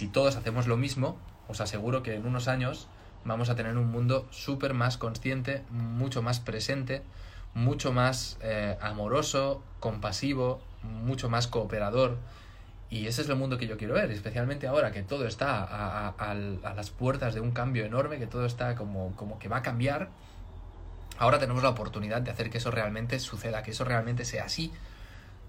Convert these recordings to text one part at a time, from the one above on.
si todos hacemos lo mismo, os aseguro que en unos años vamos a tener un mundo súper más consciente, mucho más presente, mucho más eh, amoroso, compasivo, mucho más cooperador. Y ese es el mundo que yo quiero ver, especialmente ahora que todo está a, a, a las puertas de un cambio enorme, que todo está como, como que va a cambiar. Ahora tenemos la oportunidad de hacer que eso realmente suceda, que eso realmente sea así.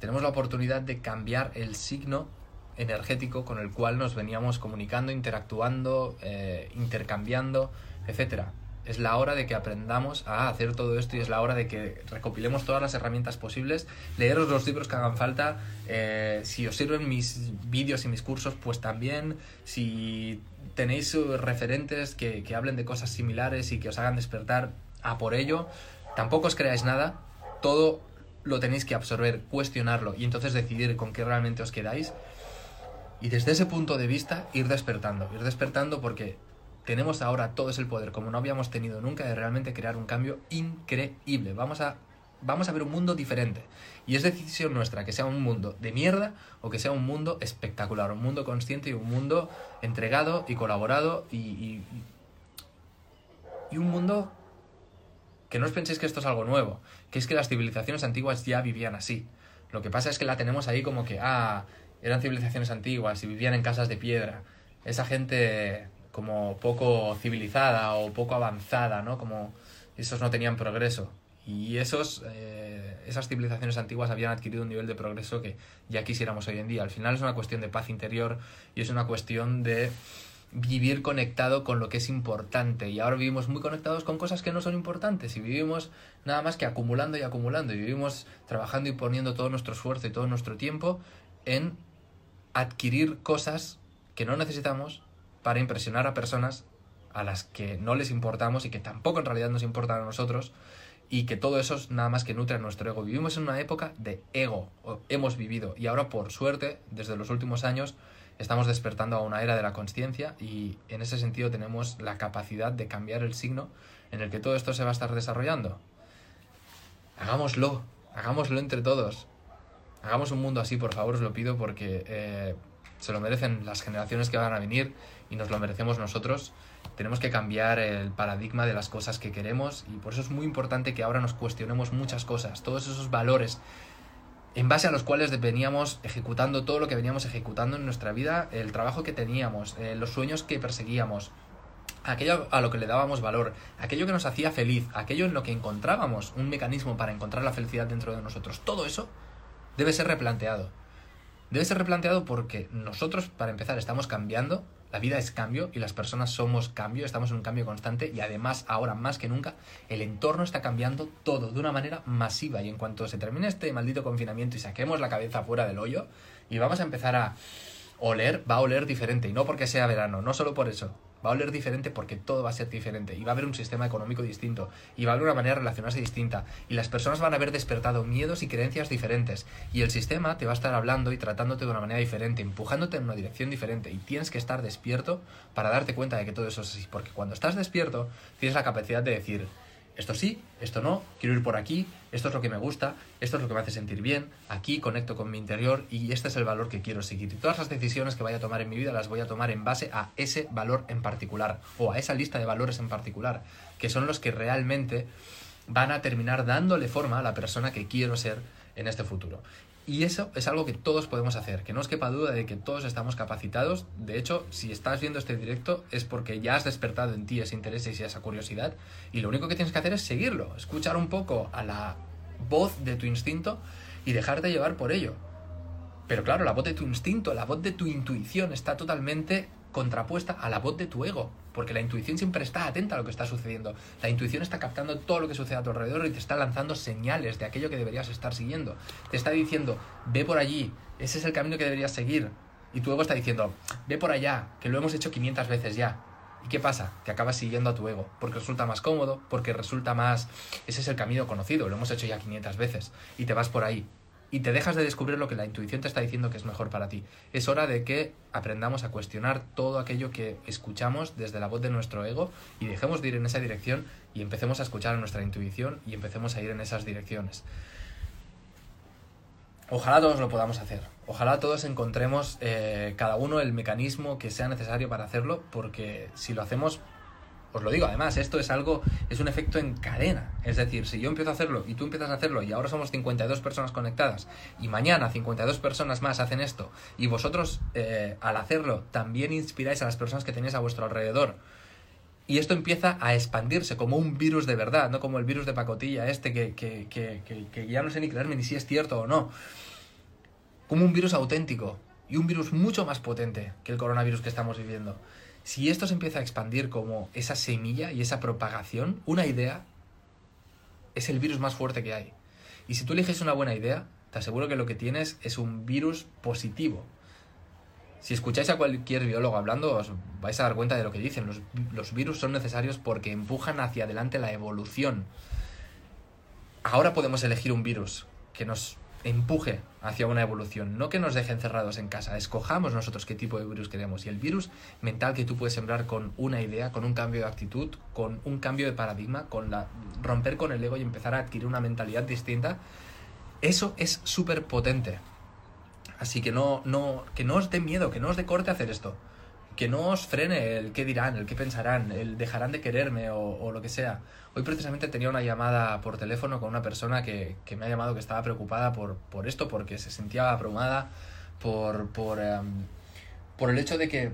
Tenemos la oportunidad de cambiar el signo energético con el cual nos veníamos comunicando, interactuando, eh, intercambiando, etcétera. Es la hora de que aprendamos a hacer todo esto y es la hora de que recopilemos todas las herramientas posibles, leeros los libros que hagan falta, eh, si os sirven mis vídeos y mis cursos, pues también, si tenéis referentes que, que hablen de cosas similares y que os hagan despertar a por ello, tampoco os creáis nada, todo lo tenéis que absorber, cuestionarlo y entonces decidir con qué realmente os quedáis. Y desde ese punto de vista, ir despertando, ir despertando porque tenemos ahora todo ese poder, como no habíamos tenido nunca, de realmente crear un cambio increíble. Vamos a, vamos a ver un mundo diferente. Y es decisión nuestra que sea un mundo de mierda o que sea un mundo espectacular, un mundo consciente y un mundo entregado y colaborado y, y, y un mundo que no os penséis que esto es algo nuevo, que es que las civilizaciones antiguas ya vivían así. Lo que pasa es que la tenemos ahí como que, ah, eran civilizaciones antiguas y vivían en casas de piedra. Esa gente como poco civilizada o poco avanzada, ¿no? Como esos no tenían progreso. Y esos, eh, esas civilizaciones antiguas habían adquirido un nivel de progreso que ya quisiéramos hoy en día. Al final es una cuestión de paz interior y es una cuestión de vivir conectado con lo que es importante. Y ahora vivimos muy conectados con cosas que no son importantes y vivimos nada más que acumulando y acumulando. Y vivimos trabajando y poniendo todo nuestro esfuerzo y todo nuestro tiempo en adquirir cosas que no necesitamos para impresionar a personas a las que no les importamos y que tampoco en realidad nos importan a nosotros y que todo eso es nada más que nutre nuestro ego. Vivimos en una época de ego, hemos vivido y ahora por suerte, desde los últimos años, estamos despertando a una era de la conciencia y en ese sentido tenemos la capacidad de cambiar el signo en el que todo esto se va a estar desarrollando. Hagámoslo, hagámoslo entre todos. Hagamos un mundo así, por favor, os lo pido, porque eh, se lo merecen las generaciones que van a venir y nos lo merecemos nosotros. Tenemos que cambiar el paradigma de las cosas que queremos y por eso es muy importante que ahora nos cuestionemos muchas cosas, todos esos valores en base a los cuales veníamos ejecutando todo lo que veníamos ejecutando en nuestra vida, el trabajo que teníamos, eh, los sueños que perseguíamos, aquello a lo que le dábamos valor, aquello que nos hacía feliz, aquello en lo que encontrábamos un mecanismo para encontrar la felicidad dentro de nosotros, todo eso debe ser replanteado. Debe ser replanteado porque nosotros, para empezar, estamos cambiando, la vida es cambio y las personas somos cambio, estamos en un cambio constante y además ahora más que nunca el entorno está cambiando todo de una manera masiva. Y en cuanto se termine este maldito confinamiento y saquemos la cabeza fuera del hoyo y vamos a empezar a oler, va a oler diferente. Y no porque sea verano, no solo por eso, va a oler diferente porque todo va a ser diferente y va a haber un sistema económico distinto y va a haber una manera de relacionarse distinta y las personas van a haber despertado miedos y creencias diferentes y el sistema te va a estar hablando y tratándote de una manera diferente, empujándote en una dirección diferente y tienes que estar despierto para darte cuenta de que todo eso es así, porque cuando estás despierto tienes la capacidad de decir, esto sí, esto no, quiero ir por aquí, esto es lo que me gusta, esto es lo que me hace sentir bien, aquí conecto con mi interior y este es el valor que quiero seguir. Y todas las decisiones que vaya a tomar en mi vida las voy a tomar en base a ese valor en particular o a esa lista de valores en particular, que son los que realmente van a terminar dándole forma a la persona que quiero ser en este futuro. Y eso es algo que todos podemos hacer, que no os quepa duda de que todos estamos capacitados. De hecho, si estás viendo este directo es porque ya has despertado en ti ese interés y esa curiosidad. Y lo único que tienes que hacer es seguirlo, escuchar un poco a la voz de tu instinto y dejarte llevar por ello. Pero claro, la voz de tu instinto, la voz de tu intuición está totalmente contrapuesta a la voz de tu ego, porque la intuición siempre está atenta a lo que está sucediendo. La intuición está captando todo lo que sucede a tu alrededor y te está lanzando señales de aquello que deberías estar siguiendo. Te está diciendo, ve por allí, ese es el camino que deberías seguir. Y tu ego está diciendo, ve por allá, que lo hemos hecho 500 veces ya. ¿Y qué pasa? Que acabas siguiendo a tu ego, porque resulta más cómodo, porque resulta más... Ese es el camino conocido, lo hemos hecho ya 500 veces, y te vas por ahí y te dejas de descubrir lo que la intuición te está diciendo que es mejor para ti. Es hora de que aprendamos a cuestionar todo aquello que escuchamos desde la voz de nuestro ego y dejemos de ir en esa dirección y empecemos a escuchar a nuestra intuición y empecemos a ir en esas direcciones. Ojalá todos lo podamos hacer. Ojalá todos encontremos eh, cada uno el mecanismo que sea necesario para hacerlo, porque si lo hacemos, os lo digo, además, esto es algo, es un efecto en cadena. Es decir, si yo empiezo a hacerlo y tú empiezas a hacerlo y ahora somos 52 personas conectadas y mañana 52 personas más hacen esto y vosotros eh, al hacerlo también inspiráis a las personas que tenéis a vuestro alrededor, y esto empieza a expandirse como un virus de verdad, no como el virus de pacotilla este que, que, que, que, ya no sé ni creerme ni si es cierto o no. Como un virus auténtico y un virus mucho más potente que el coronavirus que estamos viviendo. Si esto se empieza a expandir como esa semilla y esa propagación, una idea es el virus más fuerte que hay. Y si tú eliges una buena idea, te aseguro que lo que tienes es un virus positivo, si escucháis a cualquier biólogo hablando, os vais a dar cuenta de lo que dicen. Los, virus son necesarios porque empujan hacia adelante la evolución. Ahora podemos elegir un virus que nos empuje hacia una evolución, no que nos deje encerrados en casa. Escojamos nosotros qué tipo de virus queremos. Y el virus mental que tú puedes sembrar con una idea, con un cambio de actitud, con un cambio de paradigma, con la romper con el ego y empezar a adquirir una mentalidad distinta, eso es súper potente. Así que no, no, que no os dé miedo, que no os dé corte hacer esto. Que no os frene el qué dirán, el qué pensarán, el dejarán de quererme o, lo que sea. Hoy precisamente tenía una llamada por teléfono con una persona que, me ha llamado que estaba preocupada por, por esto, porque se sentía abrumada por, por, em, por el hecho de que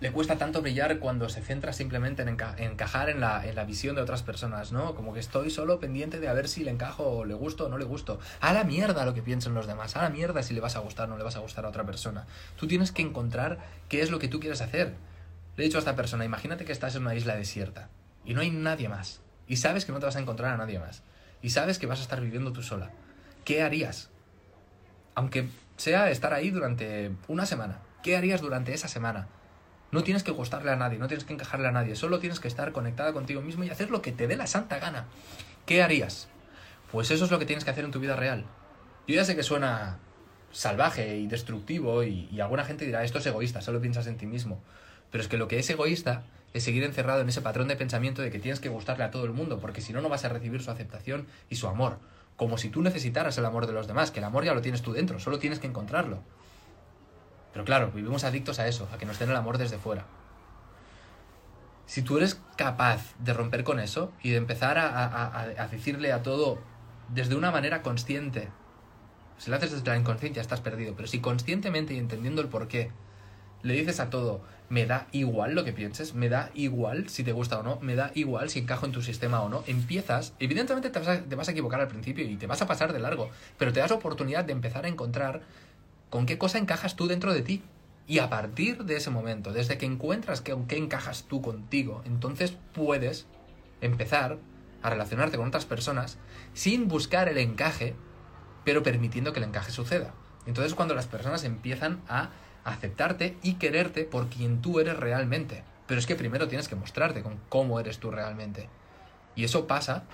le cuesta tanto brillar cuando se centra simplemente en encajar en la, en la, visión de otras personas, ¿no? Como que estoy solo pendiente de a ver si le encajo o le gusto o no le gusto. A la mierda lo que piensen los demás, a la mierda si le vas a gustar o no le vas a gustar a otra persona. Tú tienes que encontrar qué es lo que tú quieres hacer. Le he dicho a esta persona, imagínate que estás en una isla desierta y no hay nadie más. Y sabes que no te vas a encontrar a nadie más. Y sabes que vas a estar viviendo tú sola. ¿Qué harías? Aunque sea estar ahí durante una semana. ¿Qué harías durante esa semana? No tienes que gustarle a nadie, no tienes que encajarle a nadie, solo tienes que estar conectada contigo mismo y hacer lo que te dé la santa gana. ¿Qué harías? Pues eso es lo que tienes que hacer en tu vida real. Yo ya sé que suena salvaje y destructivo y, alguna gente dirá, esto es egoísta, solo piensas en ti mismo. Pero es que lo que es egoísta es seguir encerrado en ese patrón de pensamiento de que tienes que gustarle a todo el mundo, porque si no, no vas a recibir su aceptación y su amor. Como si tú necesitaras el amor de los demás, que el amor ya lo tienes tú dentro, solo tienes que encontrarlo. Pero claro, vivimos adictos a eso, a que nos den el amor desde fuera. Si tú eres capaz de romper con eso y de empezar a, decirle a todo desde una manera consciente, si lo haces desde la inconsciencia estás perdido, pero si conscientemente y entendiendo el porqué le dices a todo, me da igual lo que pienses, me da igual si te gusta o no, me da igual si encajo en tu sistema o no, empiezas, evidentemente te vas a equivocar al principio y te vas a pasar de largo, pero te das oportunidad de empezar a encontrar con qué cosa encajas tú dentro de ti. Y a partir de ese momento, desde que encuentras con qué encajas tú contigo, entonces puedes empezar a relacionarte con otras personas sin buscar el encaje, pero permitiendo que el encaje suceda. Entonces cuando las personas empiezan a aceptarte y quererte por quien tú eres realmente. Pero es que primero tienes que mostrarte con cómo eres tú realmente. Y eso pasa,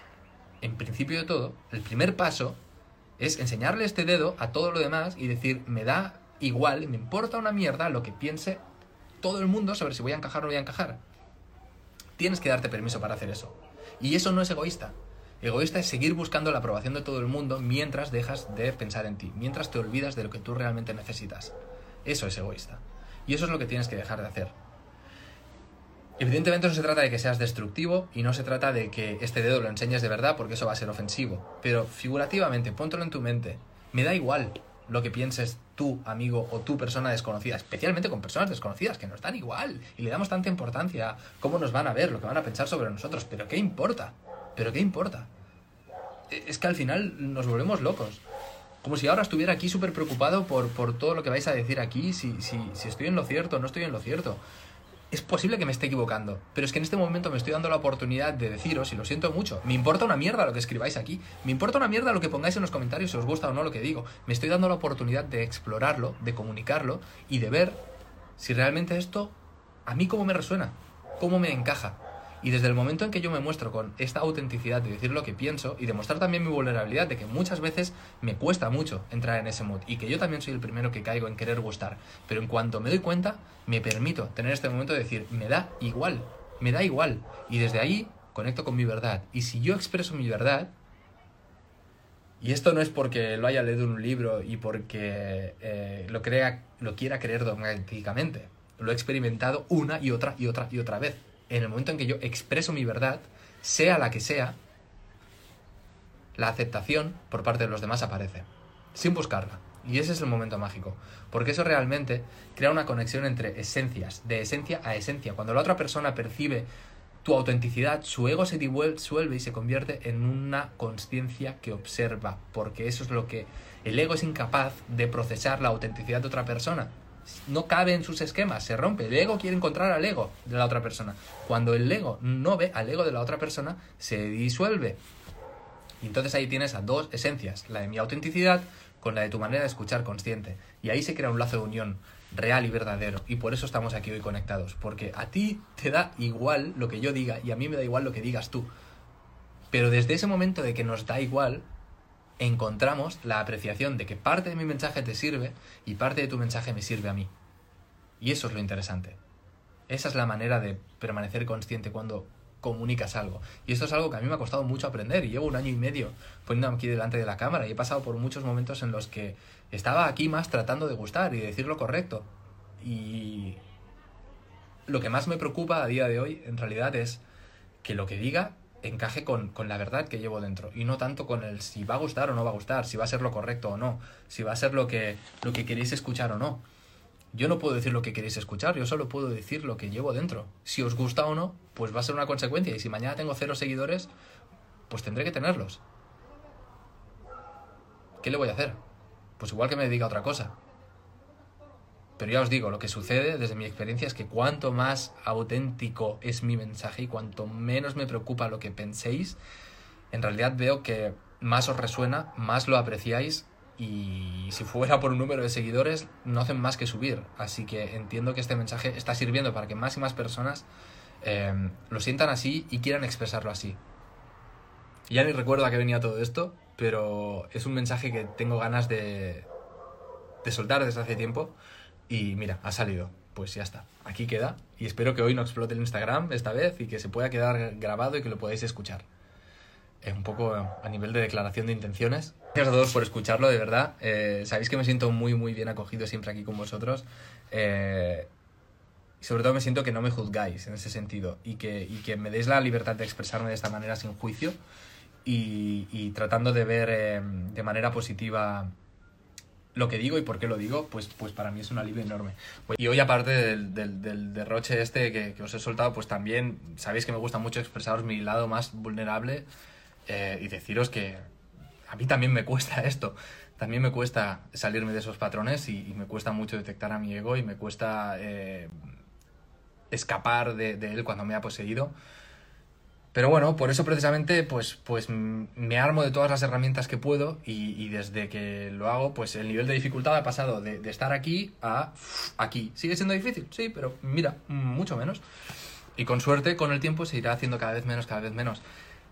en principio de todo, el primer paso es enseñarle este dedo a todo lo demás y decir, me da igual, me importa una mierda lo que piense todo el mundo sobre si voy a encajar o no voy a encajar. Tienes que darte permiso para hacer eso. Y eso no es egoísta. Egoísta es seguir buscando la aprobación de todo el mundo mientras dejas de pensar en ti, mientras te olvidas de lo que tú realmente necesitas. Eso es egoísta. Y eso es lo que tienes que dejar de hacer. Evidentemente no se trata de que seas destructivo y no se trata de que este dedo lo enseñes de verdad porque eso va a ser ofensivo. Pero figurativamente, póntelo en tu mente. Me da igual lo que pienses tú, amigo, o tú, persona desconocida, especialmente con personas desconocidas que nos dan igual y le damos tanta importancia cómo nos van a ver, lo que van a pensar sobre nosotros. Pero ¿qué importa? ¿Pero qué importa? E, es que al final nos volvemos locos. Como si ahora estuviera aquí súper preocupado por, por todo lo que vais a decir aquí, si, si, si estoy en lo cierto no estoy en lo cierto es posible que me esté equivocando, pero es que en este momento me estoy dando la oportunidad de deciros, y lo siento mucho, me importa una mierda lo que escribáis aquí, me importa una mierda lo que pongáis en los comentarios si os gusta o no lo que digo, me estoy dando la oportunidad de explorarlo, de comunicarlo y de ver si realmente esto a mí cómo me resuena, cómo me encaja. Y desde el momento en que yo me muestro con esta autenticidad de decir lo que pienso y demostrar también mi vulnerabilidad de que muchas veces me cuesta mucho entrar en ese mood y que yo también soy el primero que caigo en querer gustar, pero en cuanto me doy cuenta, me permito tener este momento de decir, me da igual, me da igual. Y desde ahí conecto con mi verdad. Y si yo expreso mi verdad, Y esto no es porque lo haya leído en un libro y porque eh, lo, crea, lo quiera creer dogmáticamente. Lo he experimentado una y otra y otra y otra vez. En el momento en que yo expreso mi verdad, sea la que sea, la aceptación por parte de los demás aparece, sin buscarla. Y ese es el momento mágico, porque eso realmente crea una conexión entre esencias, de esencia a esencia. Cuando la otra persona percibe tu autenticidad, su ego se disuelve y se convierte en una conciencia que observa, porque eso es lo que el ego es incapaz de procesar la autenticidad de otra persona. No cabe en sus esquemas, se rompe. El ego quiere encontrar al ego de la otra persona. Cuando el ego no ve al ego de la otra persona, se disuelve. Y entonces ahí tienes a dos esencias, la de mi autenticidad con la de tu manera de escuchar consciente. Y ahí se crea un lazo de unión real y verdadero. Y por eso estamos aquí hoy conectados. Porque a ti te da igual lo que yo diga y a mí me da igual lo que digas tú. Pero desde ese momento de que nos da igual, encontramos la apreciación de que parte de mi mensaje te sirve y parte de tu mensaje me sirve a mí. Y eso es lo interesante. Esa es la manera de permanecer consciente cuando comunicas algo. Y esto es algo que a mí me ha costado mucho aprender y llevo un año y medio poniéndome aquí delante de la cámara y he pasado por muchos momentos en los que estaba aquí más tratando de gustar y de decir lo correcto. Y lo que más me preocupa a día de hoy en realidad es que lo que diga encaje con, con, la verdad que llevo dentro y no tanto con el si va a gustar o no va a gustar, si va a ser lo correcto o no, si va a ser lo que, lo que queréis escuchar o no. Yo no puedo decir lo que queréis escuchar, yo solo puedo decir lo que llevo dentro. Si os gusta o no, pues va a ser una consecuencia. Y si mañana tengo cero seguidores, pues tendré que tenerlos. ¿Qué le voy a hacer? Pues igual que me dedica otra cosa. Pero ya os digo, lo que sucede desde mi experiencia es que cuanto más auténtico es mi mensaje y cuanto menos me preocupa lo que penséis, en realidad veo que más os resuena, más lo apreciáis y si fuera por un número de seguidores no hacen más que subir. Así que entiendo que este mensaje está sirviendo para que más y más personas em, lo sientan así y quieran expresarlo así. Ya ni recuerdo a qué venía todo esto, pero es un mensaje que tengo ganas de, de soltar desde hace tiempo y mira, ha salido. Pues ya está, aquí queda y espero que hoy no explote el Instagram esta vez y que se pueda quedar grabado y que lo podáis escuchar. un poco a nivel de declaración de intenciones, Gracias a todos por escucharlo, de verdad. Eh, sabéis que me siento muy, muy bien acogido siempre aquí con vosotros. Eh, y sobre todo me siento que no me juzgáis en ese sentido y que, y que me deis la libertad de expresarme de esta manera sin juicio y, y tratando de ver eh, de manera positiva lo que digo y por qué lo digo, pues, pues para mí es un alivio enorme. Y hoy, aparte del, del, derroche este que, que, os he soltado, pues también sabéis que me gusta mucho expresaros mi lado más vulnerable y deciros que, a mí también me cuesta esto. También me cuesta salirme de esos patrones y, me cuesta mucho detectar a mi ego y me cuesta eh, escapar de, él cuando me ha poseído. Pero bueno, por eso precisamente pues, pues me armo de todas las herramientas que puedo y, desde que lo hago, pues el nivel de dificultad ha pasado de, de, estar aquí a aquí. ¿Sigue siendo difícil? Sí, pero mira, mucho menos. Y con suerte, con el tiempo se irá haciendo cada vez menos, cada vez menos.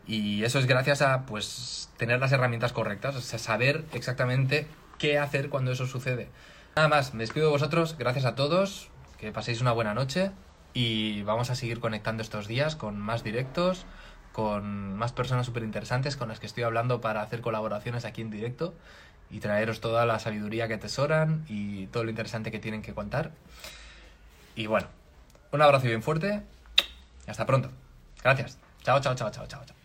Y eso es gracias a pues tener las herramientas correctas, o sea, saber exactamente qué hacer cuando eso sucede. Nada más, me despido de vosotros, gracias a todos, que paséis una buena noche y vamos a seguir conectando estos días con más directos, con más personas súper interesantes con las que estoy hablando para hacer colaboraciones aquí en directo y traeros toda la sabiduría que atesoran y todo lo interesante que tienen que contar. Y bueno, un abrazo bien fuerte hasta pronto. Gracias. Chao, chao, chao, chao, chao. chao.